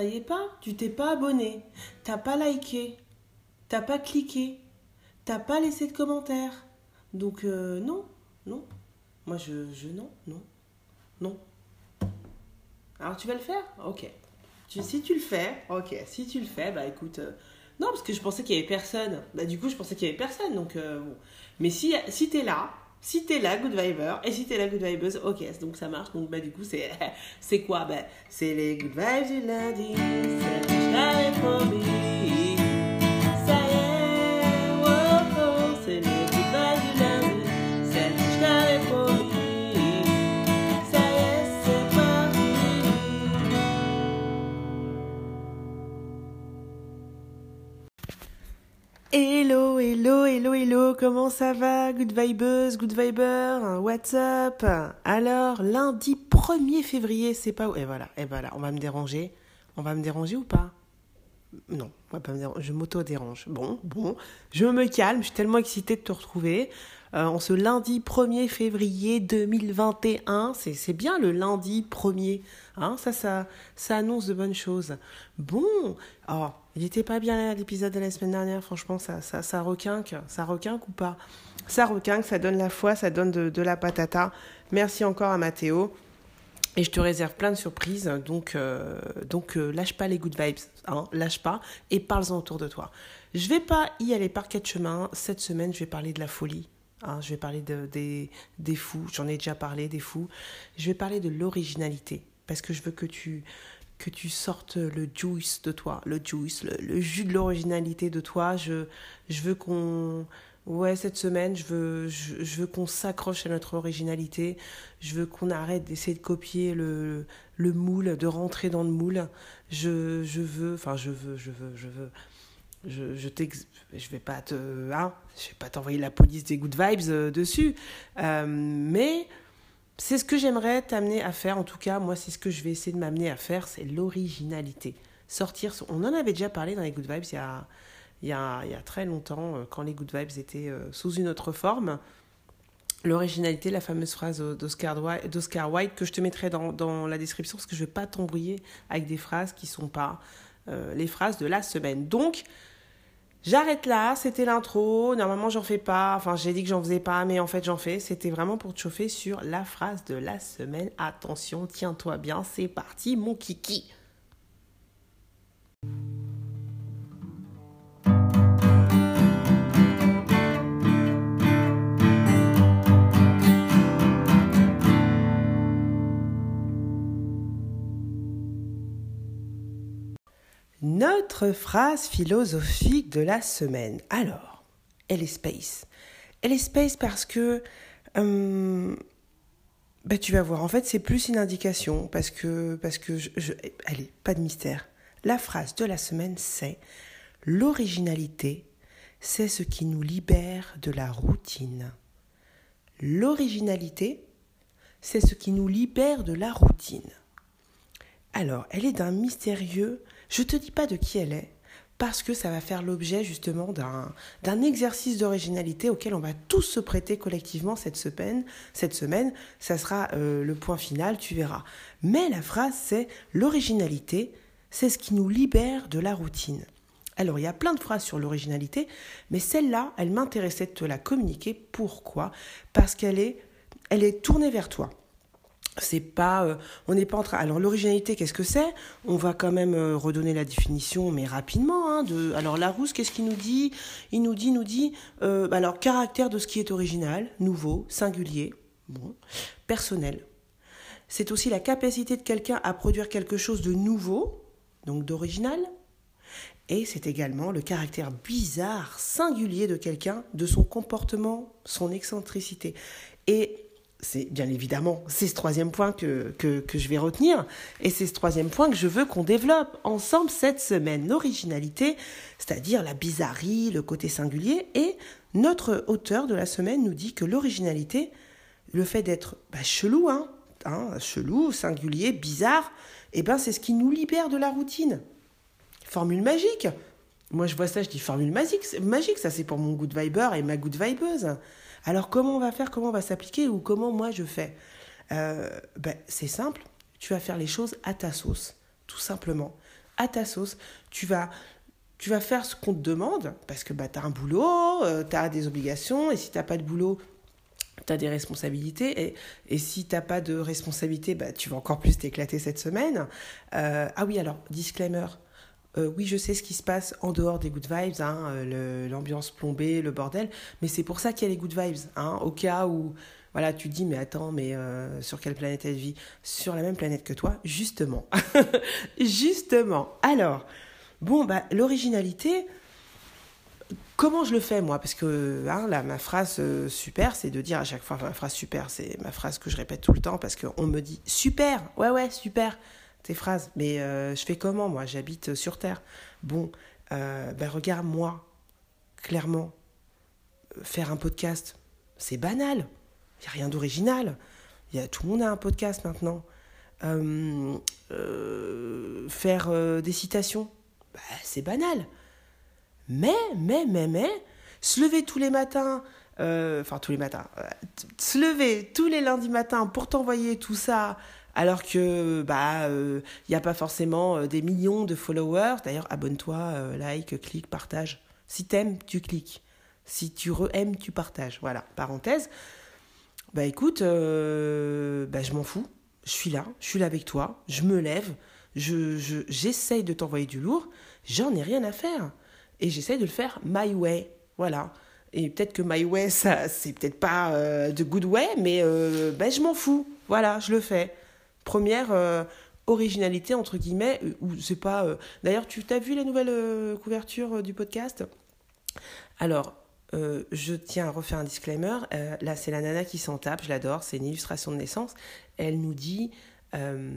ça y est pas, tu t'es pas abonné, t'as pas liké, t'as pas cliqué, t'as pas laissé de commentaire. Donc euh, non, non. Moi je, je non, non, non. Alors tu vas le faire? Ok. Tu, si tu le fais, ok. Si tu le fais, bah écoute. euh, non, parce que je pensais qu'il y avait personne. Bah du coup, je pensais qu'il y avait personne. Donc euh, bon. Mais si, si t'es là, si t'es là, Good Viber, et si t'es là, Good Vibes, ok, donc ça marche. Donc bah du coup, c'est c'est quoi? Bah c'est les Good Vibes du lundi. Comment ça va Good Vibes, Good Viber, what's up? Alors, lundi 1er février, c'est pas où Et voilà, et voilà, on va me déranger. On va me déranger ou pas? Non, on va pas me déranger, je m'auto-dérange. Bon, bon, je me calme, je suis tellement excitée de te retrouver. Euh, en ce lundi 1er février 2021, c'est bien le lundi 1er, hein, ça, ça, ça annonce de bonnes choses. Bon, oh, il était pas bien l'épisode de la semaine dernière, franchement, ça, ça, ça requinque, ça requinque ou pas? Ça requinque, ça donne la foi, ça donne de, de la patata. Merci encore à Mathéo. Et je te réserve plein de surprises, donc, euh, donc euh, lâche pas les good vibes, hein, lâche pas, et parle-en autour de toi. Je vais pas y aller par quatre chemins. Cette semaine, je vais parler de la folie. Hein, je vais parler de, des, des fous, j'en ai déjà parlé, des fous. Je vais parler de l'originalité, parce que je veux que tu, que tu sortes le juice de toi, le juice, le, jus de l'originalité de toi. Je, je veux qu'on... Ouais, cette semaine, je veux, je, je veux qu'on s'accroche à notre originalité. Je veux qu'on arrête d'essayer de copier le, le moule, de rentrer dans le moule. Je, je veux, enfin, je veux, je veux, je veux. Je, je, je vais pas te, hein, je vais pas t'envoyer la police des good vibes euh, dessus, Euh, mais c'est ce que j'aimerais t'amener à faire. En tout cas, moi, c'est ce que je vais essayer de m'amener à faire, c'est l'originalité. Sortir, on en avait déjà parlé dans les good vibes il y a, il y a, il y a très longtemps, euh, quand les good vibes étaient sous une autre forme. L'originalité, la fameuse phrase d'Oscar Wilde que je te mettrai dans, dans la description parce que je ne vais pas t'embrouiller avec des phrases qui ne sont pas les phrases de la semaine. Donc, j'arrête là, c'était l'intro. Normalement, j'en fais pas. Enfin, j'ai dit que j'en faisais pas, mais en fait, j'en fais. C'était vraiment pour te chauffer sur la phrase de la semaine. Attention, tiens-toi bien, c'est parti, mon kiki. Notre phrase philosophique de la semaine. Alors, elle est space. Elle est space parce que euh, bah, tu vas voir. En fait, c'est plus une indication parce que parce que je, je- allez, pas de mystère. La phrase de la semaine, c'est l'originalité, c'est ce qui nous libère de la routine. L'originalité, c'est ce qui nous libère de la routine. Alors, elle est d'un mystérieux. Je te dis pas de qui elle est, parce que ça va faire l'objet justement d'un d'un exercice d'originalité auquel on va tous se prêter collectivement cette semaine. Cette ça sera euh, le point final, tu verras. Mais la phrase, c'est l'originalité, c'est ce qui nous libère de la routine. Alors, il y a plein de phrases sur l'originalité, mais celle-là, elle m'intéressait de te la communiquer. Pourquoi? Parce qu'elle est, elle est tournée vers toi c'est pas euh, on n'est pas en train alors l'originalité qu'est-ce que c'est? On va quand même euh, redonner la définition mais rapidement hein, de alors Larousse qu'est-ce qu'il nous dit? Il nous dit nous dit euh, alors caractère de ce qui est original nouveau singulier bon personnel. C'est aussi la capacité de quelqu'un à produire quelque chose de nouveau donc d'original. Et c'est également le caractère bizarre, singulier de quelqu'un, de son comportement, son excentricité. Et c'est bien évidemment, c'est ce troisième point que, que, que je vais retenir, et c'est ce troisième point que je veux qu'on développe ensemble cette semaine. L'originalité, c'est-à-dire la bizarrerie, le côté singulier, et notre auteur de la semaine nous dit que l'originalité, le fait d'être bah, chelou, hein, hein, chelou, singulier, bizarre, eh ben, c'est ce qui nous libère de la routine. Formule magique. Moi, je vois ça, je dis formule magique. Magique, ça, c'est pour mon good viber et ma good vibeuse. Alors, comment on va faire Comment on va s'appliquer Ou comment moi je fais? Euh, ben, C'est simple. Tu vas faire les choses à ta sauce, tout simplement. à ta sauce. Tu vas, faire ce qu'on te demande, parce que bah, tu as un boulot, euh, tu as des obligations, et si tu n'as pas de boulot, tu as des responsabilités. Et, et si tu n'as pas de responsabilité, bah, tu vas encore plus t'éclater cette semaine. Euh, ah oui, alors, disclaimer. Euh, oui, je sais ce qui se passe en dehors des good vibes, hein, l'ambiance plombée, le bordel, mais c'est pour ça qu'il y a les good vibes, hein, au cas où voilà, tu dis, mais attends, mais euh, sur quelle planète elle vit? Sur la même planète que toi, justement. justement. Alors, bon, bah, l'originalité, comment je le fais, moi? Parce que hein, là, ma phrase euh, super, c'est de dire à chaque fois, ma phrase super, c'est ma phrase que je répète tout le temps, parce qu'on me dit, super, ouais, ouais, super, tes phrases. Mais euh, je fais comment, moi? J'habite sur Terre. Bon, ben regarde, moi, clairement, faire un podcast, c'est banal. Il n'y a rien d'original. Y a, tout le monde a un podcast maintenant. Euh, euh, faire euh, des citations, bah, c'est banal. Mais, mais, mais, mais, se lever tous les matins, enfin tous les matins, se lever tous les lundis matins pour t'envoyer tout ça, alors que bah il n'y a pas forcément des millions de followers. D'ailleurs, abonne-toi, like, clique, partage. Si t'aimes, tu cliques. Si tu re-aimes, tu partages. Voilà, parenthèse. Bah écoute, euh, bah, je m'en fous. Je suis là, je suis là avec toi, je me lève, je, j'essaye de t'envoyer du lourd, j'en ai rien à faire. Et j'essaye de le faire my way. Voilà. Et peut-être que my way, ça, c'est peut-être pas euh, de good way, mais euh, bah, je m'en fous. Voilà, je le fais. Première originalité, entre guillemets, ou c'est pas. D'ailleurs, tu t'as vu la nouvelle couverture du podcast? Alors, euh, je tiens à refaire un disclaimer. Euh, là, c'est la nana qui s'en tape, je l'adore, c'est une illustration de naissance. Elle nous dit euh,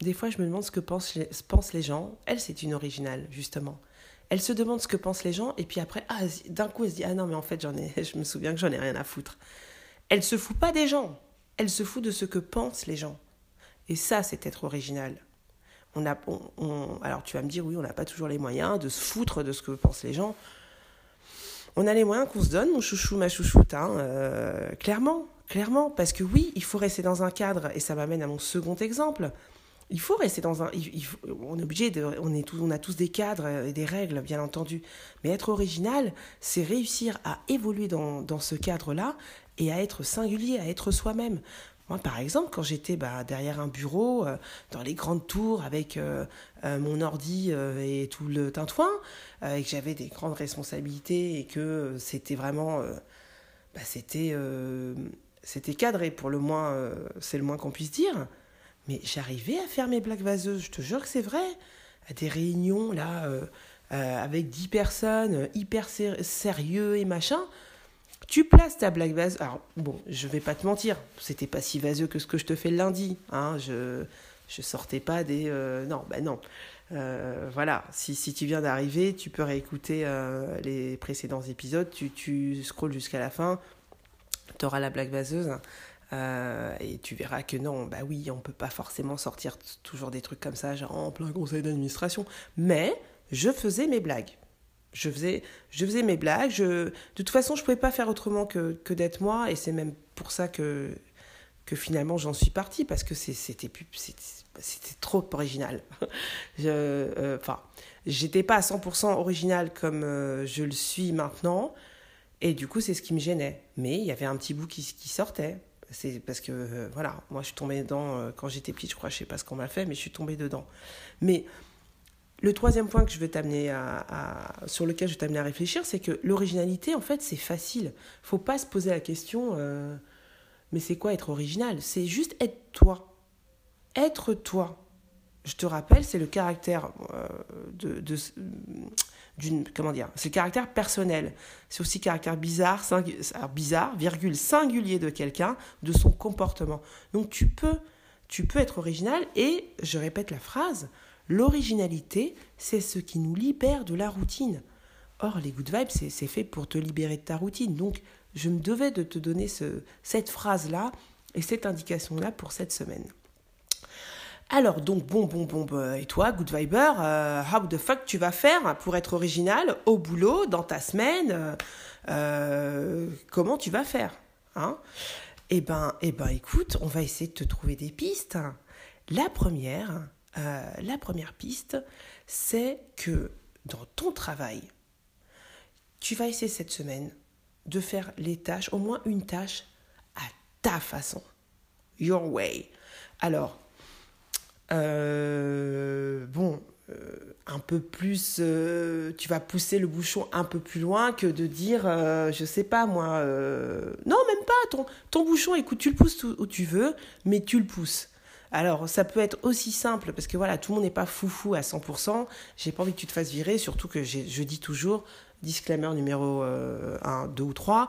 Des fois, je me demande ce que pensent les, pensent les gens. Elle, c'est une originale, justement. Elle se demande ce que pensent les gens, et puis après, ah, d'un coup, elle se dit Ah non, mais en fait, j'en ai, je me souviens que j'en ai rien à foutre. Elle se fout pas des gens, elle se fout de ce que pensent les gens. Et ça, c'est être original. On a, alors, tu vas me dire Oui, on n'a pas toujours les moyens de se foutre de ce que pensent les gens on a les moyens qu'on se donne, mon chouchou, ma chouchoute, hein, euh, clairement, clairement, parce que oui, il faut rester dans un cadre, et ça m'amène à mon second exemple. Il faut rester dans un. on est obligé de. On, a tous des cadres et des règles, bien entendu. Mais être original, c'est réussir à évoluer dans ce cadre-là et à être singulier, à être soi-même. Moi, par exemple, quand j'étais bah, derrière un bureau, euh, dans les grandes tours, avec euh, euh, mon ordi et tout le tintouin, et que j'avais des grandes responsabilités et que c'était vraiment... Bah, c'était, c'était cadré, pour le moins, c'est le moins qu'on puisse dire. Mais j'arrivais à faire mes blagues vaseuses, je te jure que c'est vrai. À des réunions, là, avec dix personnes, hyper sérieux et machin tu places ta blague vaseuse. Alors, bon, je vais pas te mentir, c'était pas si vaseux que ce que je te fais le lundi. Hein. Je, je sortais pas des. Euh, non, ben non. Euh, voilà, si, si tu viens d'arriver, tu peux réécouter euh, les précédents épisodes, tu, tu scrolles jusqu'à la fin, tu auras la blague vaseuse. et tu verras que non, bah oui, on peut pas forcément sortir toujours des trucs comme ça, genre en plein conseil d'administration. Mais je faisais mes blagues je faisais, je faisais mes blagues. Je, de toute façon, je ne pouvais pas faire autrement que, que d'être moi. Et c'est même pour ça que, que finalement j'en suis partie, parce que c'était c'était trop original. je, euh, j'étais pas à 100% original comme euh, je le suis maintenant. Et du coup, c'est ce qui me gênait. Mais il y avait un petit bout qui, sortait. C'est parce que, euh, voilà, moi je suis tombée dedans quand j'étais petite, je crois, je sais pas ce qu'on m'a fait, mais je suis tombée dedans. Mais le troisième point que je veux t'amener à, sur lequel je vais t'amener à réfléchir, c'est que l'originalité, en fait, c'est facile. Faut pas se poser la question, euh, mais c'est quoi être original? C'est juste être toi. Être toi. Je te rappelle, c'est le caractère euh, de, d'une comment dire? C'est le caractère personnel c'est aussi le caractère bizarre bizarre virgule singulier de quelqu'un de son comportement donc tu peux tu peux être original et je répète la phrase L'originalité, c'est ce qui nous libère de la routine. Or, les good vibes, c'est fait pour te libérer de ta routine. Donc, je me devais de te donner ce, cette phrase-là et cette indication-là pour cette semaine. Alors, donc, bon, bon, bon, bah, et toi, good viber, euh, how the fuck tu vas faire pour être original au boulot, dans ta semaine euh, euh, Comment tu vas faire hein? Eh ben, eh ben, écoute, on va essayer de te trouver des pistes. La première, la première piste, c'est que dans ton travail, tu vas essayer cette semaine de faire les tâches, au moins une tâche, à ta façon. Your way. Alors, euh, bon, euh, un peu plus, euh, tu vas pousser le bouchon un peu plus loin que de dire, je sais pas moi, non, même pas, ton, ton bouchon, écoute, tu le pousses où tu veux, mais tu le pousses. Alors, ça peut être aussi simple, parce que voilà, tout le monde n'est pas foufou à 100%. J'ai pas envie que tu te fasses virer, surtout que je dis toujours, disclaimer numéro 1, 2 ou 3,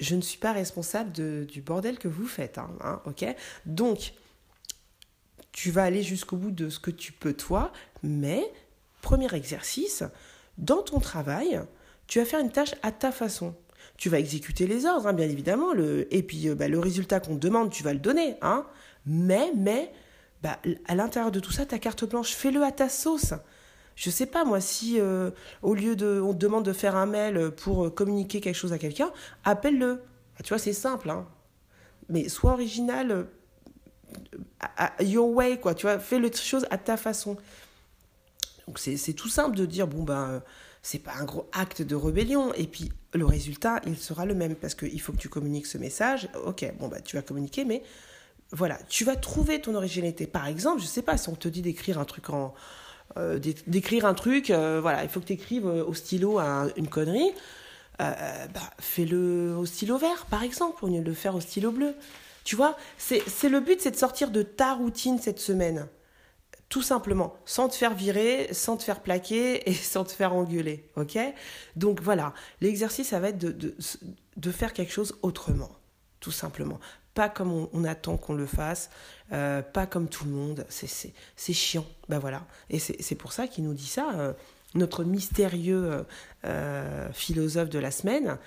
je ne suis pas responsable du bordel que vous faites. Hein, hein, ok? Donc, tu vas aller jusqu'au bout de ce que tu peux toi, mais premier exercice, dans ton travail, tu vas faire une tâche à ta façon. Tu vas exécuter les ordres, hein, bien évidemment, le, et puis euh, bah, le résultat qu'on te demande, tu vas le donner. Hein, mais, mais, bah, à l'intérieur de tout ça, ta carte blanche, fais-le à ta sauce. Je sais pas, moi, si euh, au lieu de. On te demande de faire un mail pour euh, communiquer quelque chose à quelqu'un, appelle-le. Bah, tu vois, c'est simple, hein. Mais sois original, your way, quoi. Tu vois, fais les choses à ta façon. Donc c'est tout simple de dire, bon, ben, c'est pas un gros acte de rébellion. Et puis le résultat, il sera le même parce qu'il faut que tu communiques ce message. Ok, bon, bah, tu vas communiquer, mais voilà, tu vas trouver ton originalité. Par exemple, je sais pas, si on te dit d'écrire un truc en. Euh, d'écrire un truc, euh, voilà, il faut que tu écrives au stylo une connerie. Euh, bah, fais-le au stylo vert, par exemple, au lieu de le faire au stylo bleu. Tu vois, c'est le but, c'est de sortir de ta routine cette semaine. Tout simplement, sans te faire virer, sans te faire plaquer et sans te faire engueuler. Ok? Donc voilà, l'exercice, ça va être de, de, faire quelque chose autrement. Tout simplement. Pas comme on, attend qu'on le fasse, euh, pas comme tout le monde. C'est chiant. Ben voilà. Et c'est pour ça qu'il nous dit ça. Euh, notre mystérieux euh, philosophe de la semaine,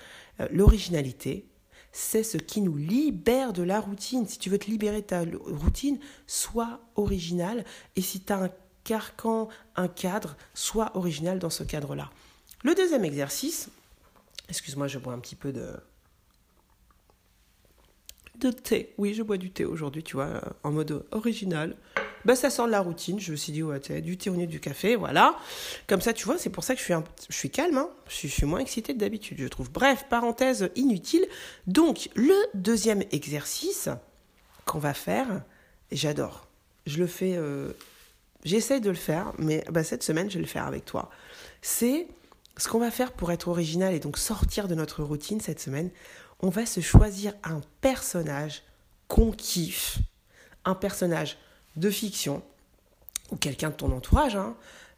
l'originalité, c'est ce qui nous libère de la routine. Si tu veux te libérer de ta routine, sois original. Et si tu as un carcan, un cadre, sois original dans ce cadre-là. Le deuxième exercice, excuse-moi, je bois un petit peu de, de thé. Oui, je bois du thé aujourd'hui, tu vois, en mode original ben, ça sort de la routine. Je me suis dit, ouais, du thé au lieu du café, voilà. Comme ça, tu vois, c'est pour ça que je suis, un, je suis calme, hein. je, suis, moins excitée que d'habitude, je trouve. Bref, parenthèse inutile. Donc, le deuxième exercice qu'on va faire, j'adore, je le fais, euh, j'essaye de le faire, mais bah, cette semaine, je vais le faire avec toi. C'est ce qu'on va faire pour être original et donc sortir de notre routine cette semaine. On va se choisir un personnage qu'on kiffe, un personnage de fiction, ou quelqu'un de ton entourage, hein,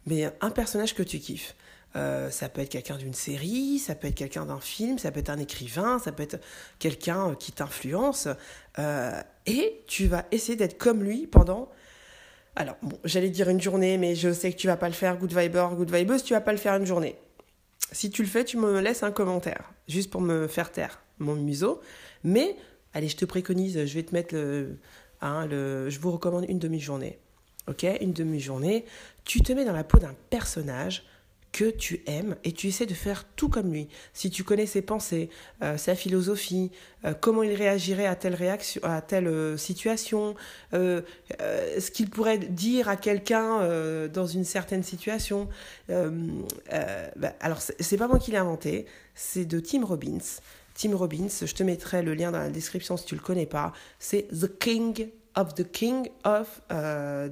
mais un personnage que tu kiffes. Euh, ça peut être quelqu'un d'une série, ça peut être quelqu'un d'un film, ça peut être un écrivain, ça peut être quelqu'un euh, qui t'influence. Euh, et tu vas essayer d'être comme lui pendant... Alors, bon, j'allais dire une journée, mais je sais que tu vas pas le faire, good viber, good vibeuse, tu vas pas le faire une journée. Si tu le fais, tu me laisses un commentaire, juste pour me faire taire mon museau. Mais, allez, je te préconise, je vais te mettre le, Hein, je vous recommande une demi-journée. Ok? Une demi-journée. Tu te mets dans la peau d'un personnage que tu aimes et tu essaies de faire tout comme lui. Si tu connais ses pensées, euh, sa philosophie, euh, comment il réagirait à telle réaction, à telle euh, situation, ce qu'il pourrait dire à quelqu'un dans une certaine situation. Bah, alors c'est pas moi qui l'ai inventé, c'est de Tim Robbins. Tim Robbins, je te mettrai le lien dans la description si tu le connais pas. C'est The King of the King of, euh,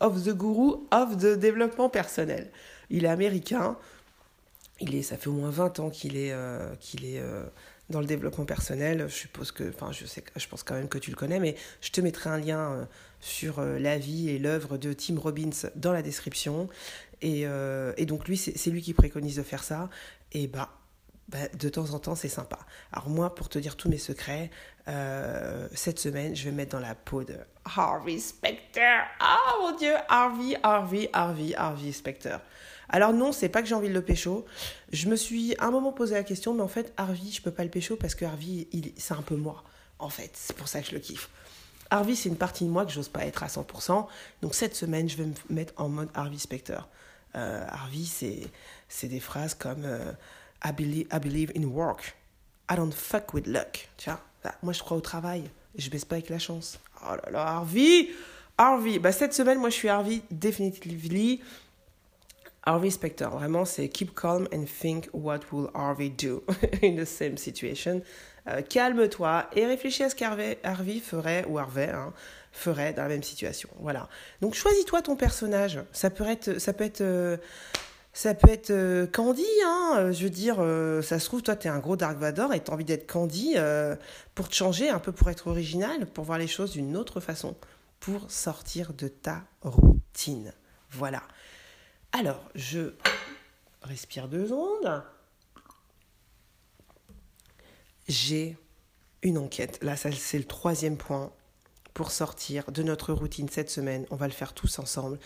of the Guru of the développement personnel. Il est américain. Il est, ça fait au moins 20 ans qu'il est, euh, qu'il est euh, dans le développement personnel. Je suppose que, enfin, je sais, je pense quand même que tu le connais, mais je te mettrai un lien sur la vie et l'œuvre de Tim Robbins dans la description. Et, et donc lui, c'est lui qui préconise de faire ça. Et bah, bah, de temps en temps, c'est sympa. Alors moi, pour te dire tous mes secrets, euh, cette semaine, je vais mettre dans la peau de Harvey Specter. Ah mon Dieu, Harvey, Harvey, Harvey, Harvey Specter. Alors non, c'est pas que j'ai envie de le pécho. Je me suis un moment posé la question, mais en fait, Harvey, je peux pas le pécho parce que Harvey, c'est un peu moi. En fait, c'est pour ça que je le kiffe. Harvey, c'est une partie de moi que j'ose pas être à 100%. Donc cette semaine, je vais me mettre en mode Harvey Specter. Euh, Harvey, c'est des phrases comme... Euh, I believe, I believe in work. I don't fuck with luck. Vois, moi je crois au travail. Je baisse pas avec la chance. Oh là là, Harvey Harvey, bah cette semaine, moi je suis Harvey, definitively. Harvey Specter, vraiment, c'est keep calm and think what will Harvey do in the same situation. Euh, calme-toi et réfléchis à ce qu'Harvey ferait, ou Harvey, hein, ferait dans la même situation. Voilà. Donc choisis-toi ton personnage. Ça peut être, ça peut être, euh, ça peut être euh, Candy. Hein. Je veux dire, ça se trouve, toi, tu es un gros Dark Vador et tu as envie d'être Candy pour te changer, un peu pour être original, pour voir les choses d'une autre façon, pour sortir de ta routine. Voilà. Alors, je respire deux secondes. J'ai une enquête. Là, c'est le troisième point pour sortir de notre routine cette semaine. On va le faire tous ensemble.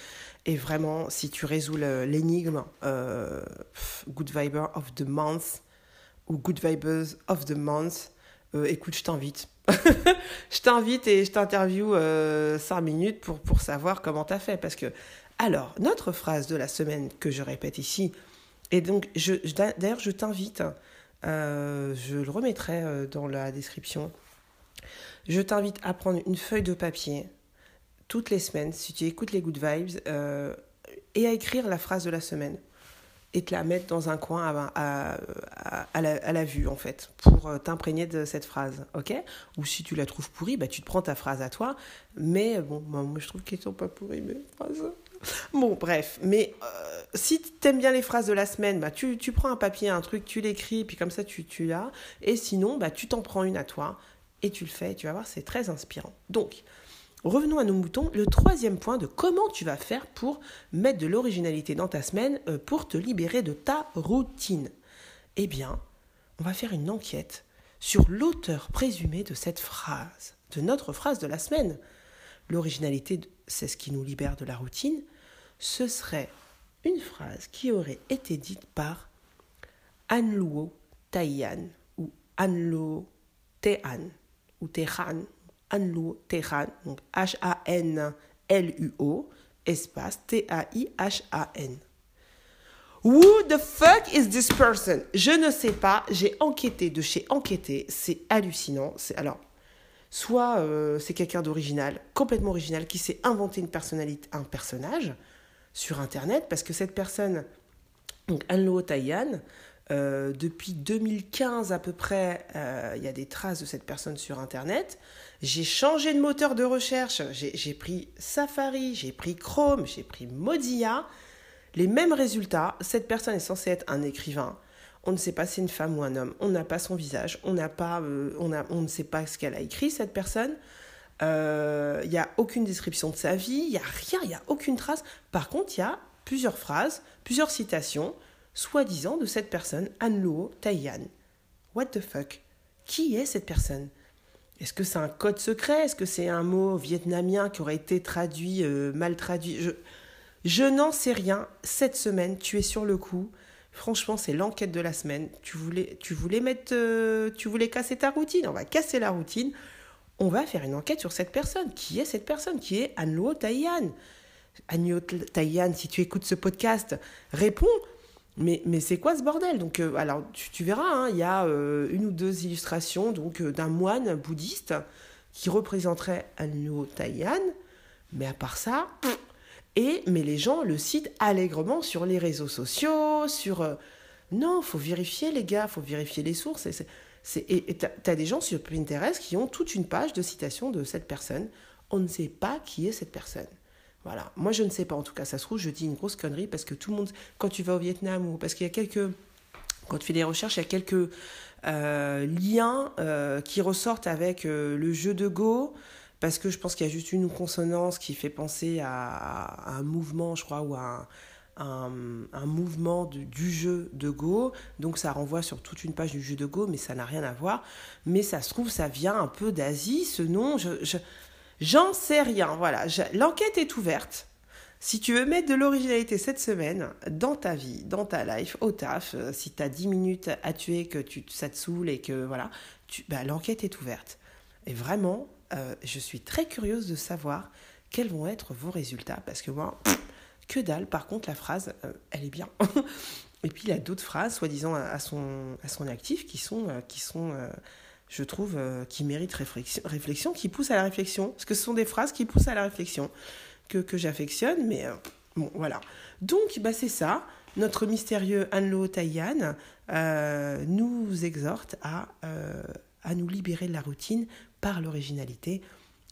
Et vraiment, si tu résous l'énigme euh, Good Viber of the Month ou Good Vibers of the Month, euh, écoute, je t'invite. je t'invite et je t'interview euh, 5 minutes pour, pour savoir comment tu as fait. Parce que alors, notre phrase de la semaine que je répète ici, et donc, d'ailleurs, je t'invite, euh, je le remettrai dans la description, je t'invite à prendre une feuille de papier toutes les semaines, si tu écoutes les Good Vibes, euh, et à écrire la phrase de la semaine et te la mettre dans un coin à, à, la, vue, en fait, pour t'imprégner de cette phrase, ok? Ou si tu la trouves pourrie, bah, tu te prends ta phrase à toi, mais bon, moi, je trouve qu'elles sont pas pourries, mes phrases. Bon, bref, mais euh, si tu aimes bien les phrases de la semaine, bah, tu, tu prends un papier, un truc, tu l'écris, puis comme ça tu, tu l'as. Et sinon, bah, tu t'en prends une à toi et tu le fais. Tu vas voir, c'est très inspirant. Donc, revenons à nos moutons. Le troisième point de comment tu vas faire pour mettre de l'originalité dans ta semaine euh, pour te libérer de ta routine. Eh bien, on va faire une enquête sur l'auteur présumé de cette phrase, de notre phrase de la semaine. L'originalité, c'est ce qui nous libère de la routine. Ce serait une phrase qui aurait été dite par Anluo Taiyan ou Anlo Tehan ou Tehan, Anluo Tehan, donc H-A-N-L-U-O, espace T-A-I-H-A-N. Who the fuck is this person? Je ne sais pas, j'ai enquêté de chez enquêté, c'est hallucinant. C'est alors soit euh, c'est quelqu'un d'original, complètement original, qui s'est inventé une personnalité, un personnage sur Internet, parce que cette personne, donc Anlo Tayan, euh, depuis 2015 à peu près, euh, il y a des traces de cette personne sur Internet. J'ai changé de moteur de recherche, j'ai pris Safari, j'ai pris Chrome, j'ai pris Mozilla. Les mêmes résultats, cette personne est censée être un écrivain, on ne sait pas si c'est une femme ou un homme. On n'a pas son visage. On n'a pas, euh, on, ne sait pas ce qu'elle a écrit cette personne. Il euh, n'y a aucune description de sa vie. Il y a rien. Il y a aucune trace. Par contre, il y a plusieurs phrases, plusieurs citations, soi-disant de cette personne, Anluo Taiyan. What the fuck? Qui est cette personne? Est-ce que c'est un code secret? Est-ce que c'est un mot vietnamien qui aurait été traduit, euh, mal traduit? Je, je n'en sais rien. Cette semaine, tu es sur le coup. Franchement, c'est l'enquête de la semaine. Tu voulais, tu voulais mettre, euh, tu voulais casser ta routine? On va casser la routine. On va faire une enquête sur cette personne. Qui est cette personne? Qui est Anluo Taiyan? Anluo Taiyan, si tu écoutes ce podcast, réponds. Mais, mais c'est quoi ce bordel? Donc, euh, alors, tu, verras, hein, il y a euh, une ou deux illustrations donc d'un moine bouddhiste qui représenterait Anluo Taiyan. Mais à part ça, et, mais les gens le citent allègrement sur les réseaux sociaux, sur... Euh, non, faut vérifier les gars, faut vérifier les sources. Et, c'est, et, t'as, des gens sur Pinterest qui ont toute une page de citation de cette personne. On ne sait pas qui est cette personne. Voilà. Moi, je ne sais pas. En tout cas, ça se trouve, je dis une grosse connerie parce que tout le monde, quand tu vas au Vietnam ou parce qu'il y a quelques, quand tu fais des recherches, il y a quelques euh, liens euh, qui ressortent avec le jeu de Go, parce que je pense qu'il y a juste une consonance qui fait penser à, un mouvement, je crois, ou à un, un, mouvement du jeu de Go. Donc ça renvoie sur toute une page du jeu de Go, mais ça n'a rien à voir. Mais ça se trouve, ça vient un peu d'Asie, ce nom. Je, j'en sais rien. Voilà, l'enquête est ouverte. Si tu veux mettre de l'originalité cette semaine dans ta vie, dans ta life, au taf, euh, si tu as 10 minutes à tuer, que tu, ça te saoule et que voilà, bah, l'enquête est ouverte. Et vraiment, euh, je suis très curieuse de savoir quels vont être vos résultats parce que moi, que dalle. Par contre, la phrase, euh, elle est bien. Et puis il a d'autres phrases, soi-disant à son, actif, qui sont je trouve, qui méritent réflexion, qui poussent à la réflexion. Parce que ce sont des phrases qui poussent à la réflexion, que, que j'affectionne, mais bon, voilà. Donc, bah, c'est ça. Notre mystérieux Anlo Tayan nous exhorte à, à nous libérer de la routine par l'originalité.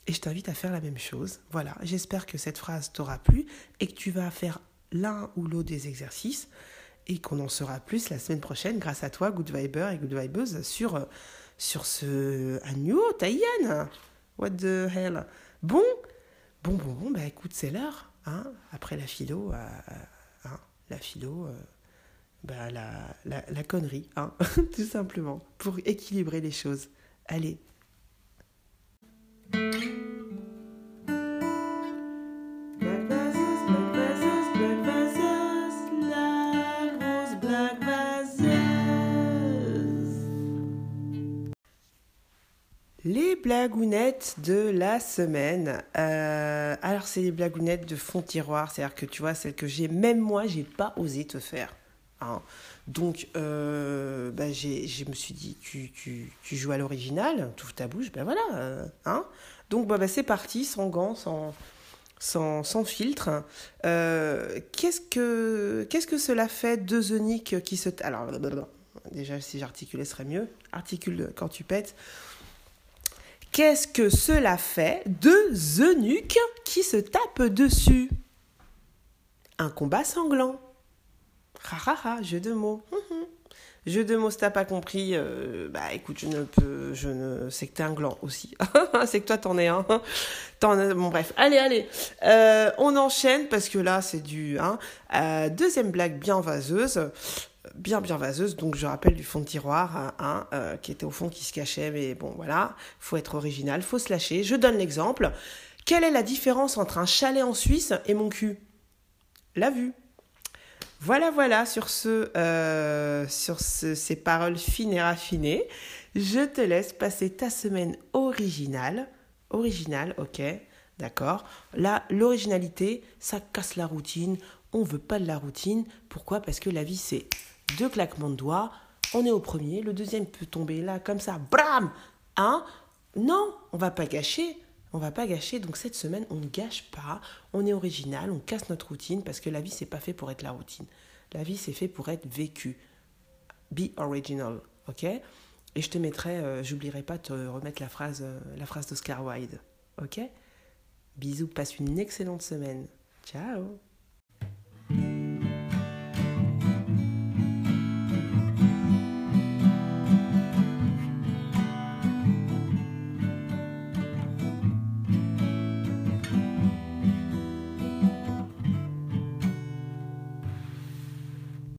Et je t'invite à faire la même chose. Voilà, j'espère que cette phrase t'aura plu et que tu vas faire l'un ou l'autre des exercices et qu'on en saura plus la semaine prochaine grâce à toi, Good Viber et Good Vibers, sur, sur ce agneau Taïan. What the hell Bon, bon, bon, bon, bah écoute, c'est l'heure. Hein Après la philo, euh, hein la philo, euh, bah, la, la, la connerie, hein tout simplement, pour équilibrer les choses. Allez, Les blagounettes de la semaine. Euh, alors, c'est les blagounettes de fond tiroir, c'est-à-dire que tu vois, celles que j'ai, même moi, j'ai pas osé te faire. Hein. Donc, euh, bah, je me suis dit, tu, tu, tu joues à l'original, tout ta bouche, ben voilà. Euh, hein Donc, bah, c'est parti, sans gants, sans, sans, sans filtre. qu'est-ce, que, qu'est-ce que cela fait deux zoniques qui se... Alors, déjà, si j'articulais, ce serait mieux. Articule quand tu pètes. Qu'est-ce que cela fait Deux eunuques qui se tapent dessus? Un combat sanglant. Ha, jeu de mots. Hum, hum. Jeu de mots, si t'as pas compris, euh, bah écoute, je ne peux, je ne, c'est que t'es un gland aussi. c'est que toi t'en es un. bon bref, allez, allez, euh, on enchaîne parce que là c'est du, hein. Euh, deuxième blague bien vaseuse bien bien vaseuse, donc je rappelle du fond de tiroir, euh, qui était au fond, qui se cachait, mais bon voilà, faut être original, faut se lâcher. Je donne l'exemple. Quelle est la différence entre un chalet en Suisse et mon cul? La vue. Voilà, voilà, sur, euh, ces paroles fines et raffinées, je te laisse passer ta semaine originale. Originale, ok, d'accord. Là, l'originalité, ça casse la routine. On veut pas de la routine. Pourquoi? Parce que la vie, c'est deux claquements de doigts, on est au premier, le deuxième peut tomber là comme ça, bram Hein? Non, on va pas gâcher. On va pas gâcher. Donc cette semaine, on ne gâche pas. On est original, on casse notre routine parce que la vie c'est pas fait pour être la routine. La vie c'est fait pour être vécue. Be original, ok? Et je te mettrai, euh, j'oublierai pas de te remettre la phrase, euh, la phrase d'Oscar Wilde, ok? Bisous, passe une excellente semaine. Ciao